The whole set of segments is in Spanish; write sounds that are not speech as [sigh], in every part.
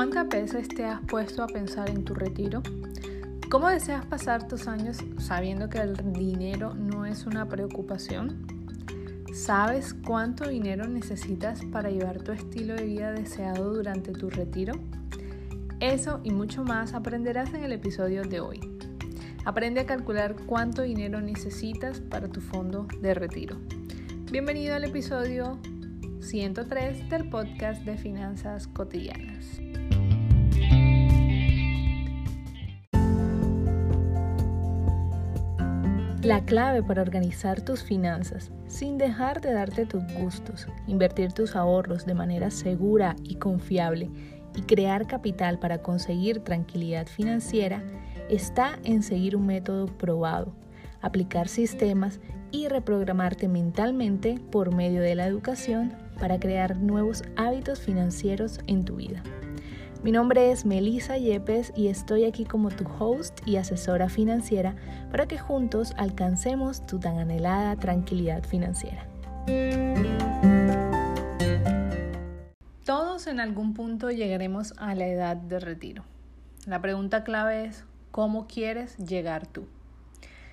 ¿Cuántas veces te has puesto a pensar en tu retiro? ¿Cómo deseas pasar tus años sabiendo que el dinero no es una preocupación? ¿Sabes cuánto dinero necesitas para llevar tu estilo de vida deseado durante tu retiro? Eso y mucho más aprenderás en el episodio de hoy. Aprende a calcular cuánto dinero necesitas para tu fondo de retiro. Bienvenido al episodio 103 del podcast de Finanzas Cotidianas. La clave para organizar tus finanzas sin dejar de darte tus gustos, invertir tus ahorros de manera segura y confiable y crear capital para conseguir tranquilidad financiera está en seguir un método probado, aplicar sistemas y reprogramarte mentalmente por medio de la educación para crear nuevos hábitos financieros en tu vida. Mi nombre es Melissa Yepes y estoy aquí como tu host y asesora financiera para que juntos alcancemos tu tan anhelada tranquilidad financiera. Todos en algún punto llegaremos a la edad de retiro. La pregunta clave es, ¿cómo quieres llegar tú?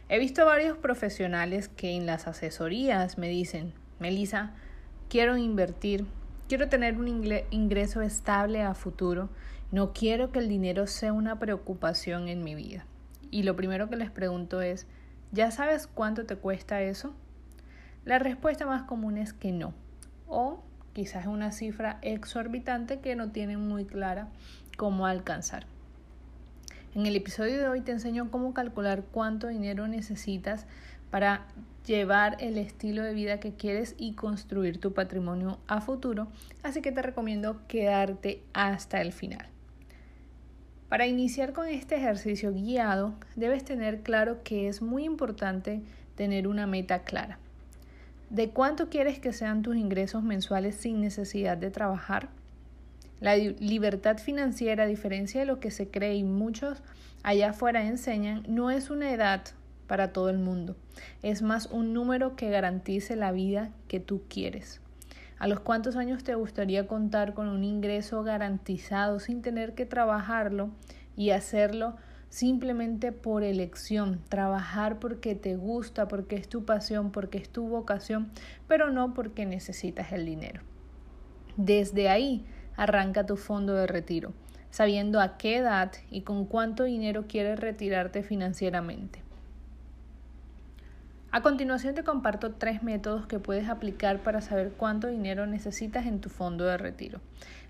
He visto varios profesionales que en las asesorías me dicen, Melissa, quiero invertir, Quiero tener un ingreso estable a futuro. No quiero que el dinero sea una preocupación en mi vida. Y lo primero que les pregunto es, ¿ya sabes cuánto te cuesta eso? La respuesta más común es que no. O quizás una cifra exorbitante que no tienen muy clara cómo alcanzar. En el episodio de hoy te enseño cómo calcular cuánto dinero necesitas para llevar el estilo de vida que quieres y construir tu patrimonio a futuro, así que te recomiendo quedarte hasta el final. Para iniciar con este ejercicio guiado, debes tener claro que es muy importante tener una meta clara. ¿De cuánto quieres que sean tus ingresos mensuales sin necesidad de trabajar? La libertad financiera, a diferencia de lo que se cree y muchos allá afuera enseñan, no es una edad para todo el mundo. Es más un número que garantice la vida que tú quieres. ¿A los cuántos años te gustaría contar con un ingreso garantizado sin tener que trabajarlo y hacerlo simplemente por elección? Trabajar porque te gusta, porque es tu pasión, porque es tu vocación, pero no porque necesitas el dinero. Desde ahí arranca tu fondo de retiro, sabiendo a qué edad y con cuánto dinero quieres retirarte financieramente. A continuación te comparto tres métodos que puedes aplicar para saber cuánto dinero necesitas en tu fondo de retiro.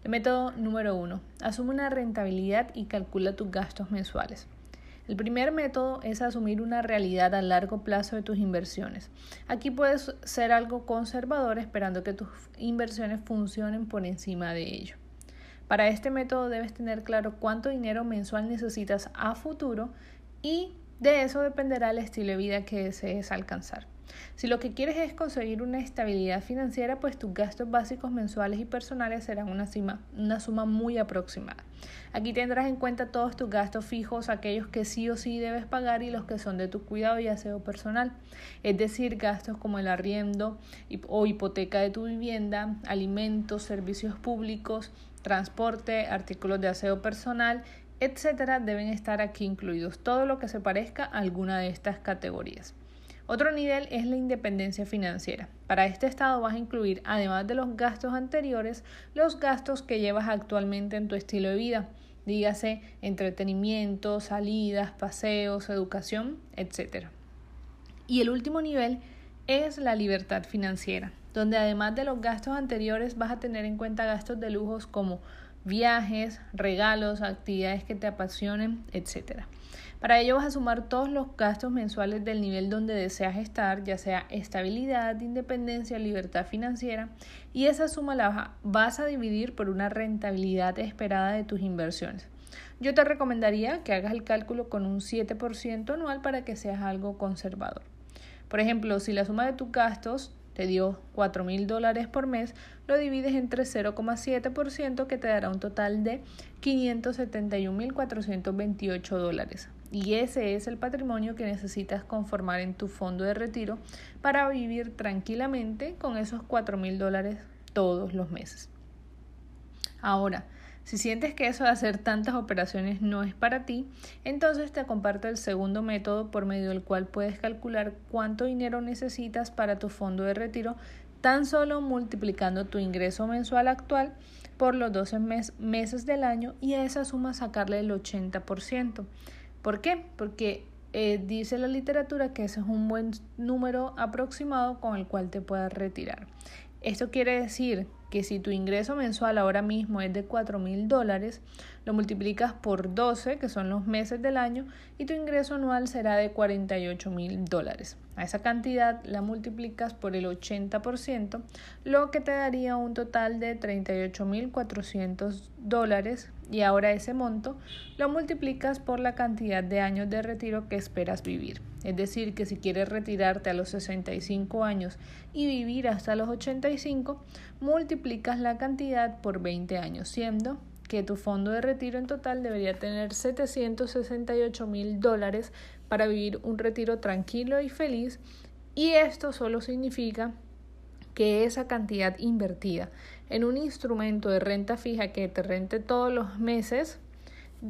El método número uno, asume una rentabilidad y calcula tus gastos mensuales. El primer método es asumir una realidad a largo plazo de tus inversiones. Aquí puedes ser algo conservador esperando que tus inversiones funcionen por encima de ello. Para este método debes tener claro cuánto dinero mensual necesitas a futuro y de eso dependerá el estilo de vida que desees alcanzar. Si lo que quieres es conseguir una estabilidad financiera, pues tus gastos básicos mensuales y personales serán una, una suma muy aproximada. Aquí tendrás en cuenta todos tus gastos fijos, aquellos que sí o sí debes pagar y los que son de tu cuidado y aseo personal, es decir, gastos como el arriendo o hipoteca de tu vivienda, alimentos, servicios públicos, transporte, artículos de aseo personal etcétera, deben estar aquí incluidos, todo lo que se parezca a alguna de estas categorías. Otro nivel es la independencia financiera. Para este estado vas a incluir, además de los gastos anteriores, los gastos que llevas actualmente en tu estilo de vida, dígase entretenimiento, salidas, paseos, educación, etc. Y el último nivel es la libertad financiera, donde además de los gastos anteriores vas a tener en cuenta gastos de lujos como viajes, regalos, actividades que te apasionen, etc. Para ello vas a sumar todos los gastos mensuales del nivel donde deseas estar, ya sea estabilidad, independencia, libertad financiera, y esa suma la vas a dividir por una rentabilidad esperada de tus inversiones. Yo te recomendaría que hagas el cálculo con un 7% anual para que seas algo conservador. Por ejemplo, si la suma de tus gastos te dio 4 mil dólares por mes, lo divides entre 0,7% que te dará un total de 571.428 dólares. Y ese es el patrimonio que necesitas conformar en tu fondo de retiro para vivir tranquilamente con esos 4 mil dólares todos los meses. Ahora, Si sientes que eso de hacer tantas operaciones no es para ti, entonces te comparto el segundo método por medio del cual puedes calcular cuánto dinero necesitas para tu fondo de retiro tan solo multiplicando tu ingreso mensual actual por los 12 meses del año y a esa suma sacarle el 80%. ¿Por qué? Porque eh, dice la literatura que ese es un buen número aproximado con el cual te puedas retirar. Esto quiere decir que si tu ingreso mensual ahora mismo es de 4 mil dólares, lo multiplicas por 12, que son los meses del año, y tu ingreso anual será de 48 mil dólares. A esa cantidad la multiplicas por el 80%, lo que te daría un total de 38 mil 400 dólares y ahora ese monto lo multiplicas por la cantidad de años de retiro que esperas vivir. Es decir, que si quieres retirarte a los 65 años y vivir hasta los 85, multiplicas la cantidad por 20 años, siendo que tu fondo de retiro en total debería tener 768 mil dólares para vivir un retiro tranquilo y feliz y esto solo significa que esa cantidad invertida en un instrumento de renta fija que te rente todos los meses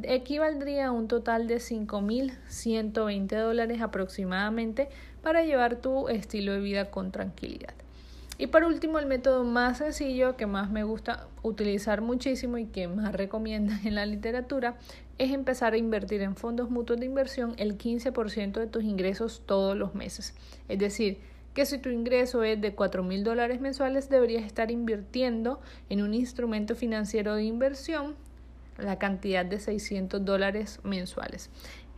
equivaldría a un total de 5.120 dólares aproximadamente para llevar tu estilo de vida con tranquilidad. Y por último, el método más sencillo que más me gusta utilizar muchísimo y que más recomiendan [laughs] en la literatura es empezar a invertir en fondos mutuos de inversión el 15% de tus ingresos todos los meses. Es decir, que si tu ingreso es de 4 mil dólares mensuales, deberías estar invirtiendo en un instrumento financiero de inversión la cantidad de 600 dólares mensuales.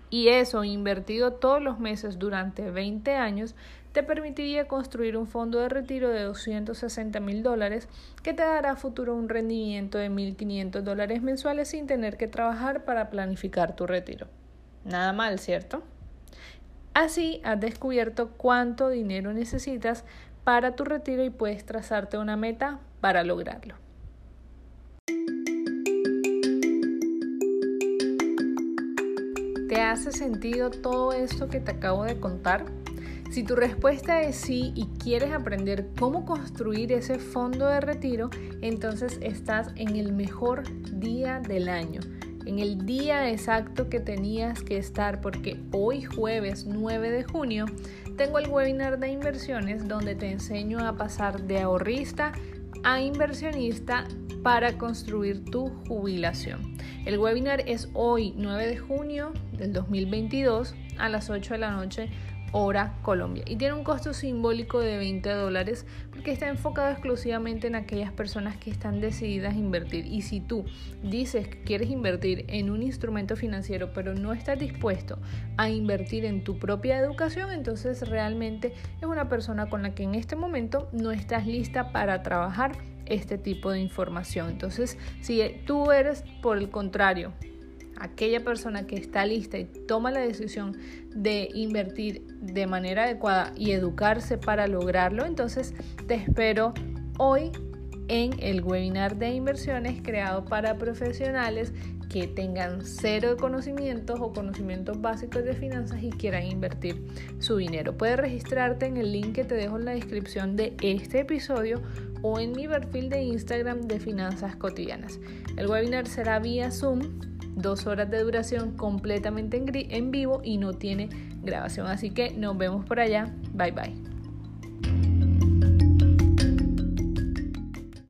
Y eso invertido todos los meses durante 20 años te permitiría construir un fondo de retiro de 260 mil dólares que te dará a futuro un rendimiento de 1.500 dólares mensuales sin tener que trabajar para planificar tu retiro. Nada mal, ¿cierto? Así has descubierto cuánto dinero necesitas para tu retiro y puedes trazarte una meta para lograrlo. ¿Te hace sentido todo esto que te acabo de contar? Si tu respuesta es sí y quieres aprender cómo construir ese fondo de retiro, entonces estás en el mejor día del año, en el día exacto que tenías que estar, porque hoy jueves 9 de junio tengo el webinar de inversiones donde te enseño a pasar de ahorrista a inversionista para construir tu jubilación. El webinar es hoy 9 de junio del 2022 a las 8 de la noche hora Colombia y tiene un costo simbólico de 20 dólares porque está enfocado exclusivamente en aquellas personas que están decididas a invertir y si tú dices que quieres invertir en un instrumento financiero pero no estás dispuesto a invertir en tu propia educación entonces realmente es una persona con la que en este momento no estás lista para trabajar este tipo de información. Entonces, si tú eres, por el contrario, aquella persona que está lista y toma la decisión de invertir de manera adecuada y educarse para lograrlo, entonces te espero hoy en el webinar de inversiones creado para profesionales que tengan cero conocimientos o conocimientos básicos de finanzas y quieran invertir su dinero. Puedes registrarte en el link que te dejo en la descripción de este episodio o en mi perfil de Instagram de Finanzas Cotidianas. El webinar será vía Zoom, dos horas de duración completamente en, vivo y no tiene grabación. Así que nos vemos por allá. Bye bye.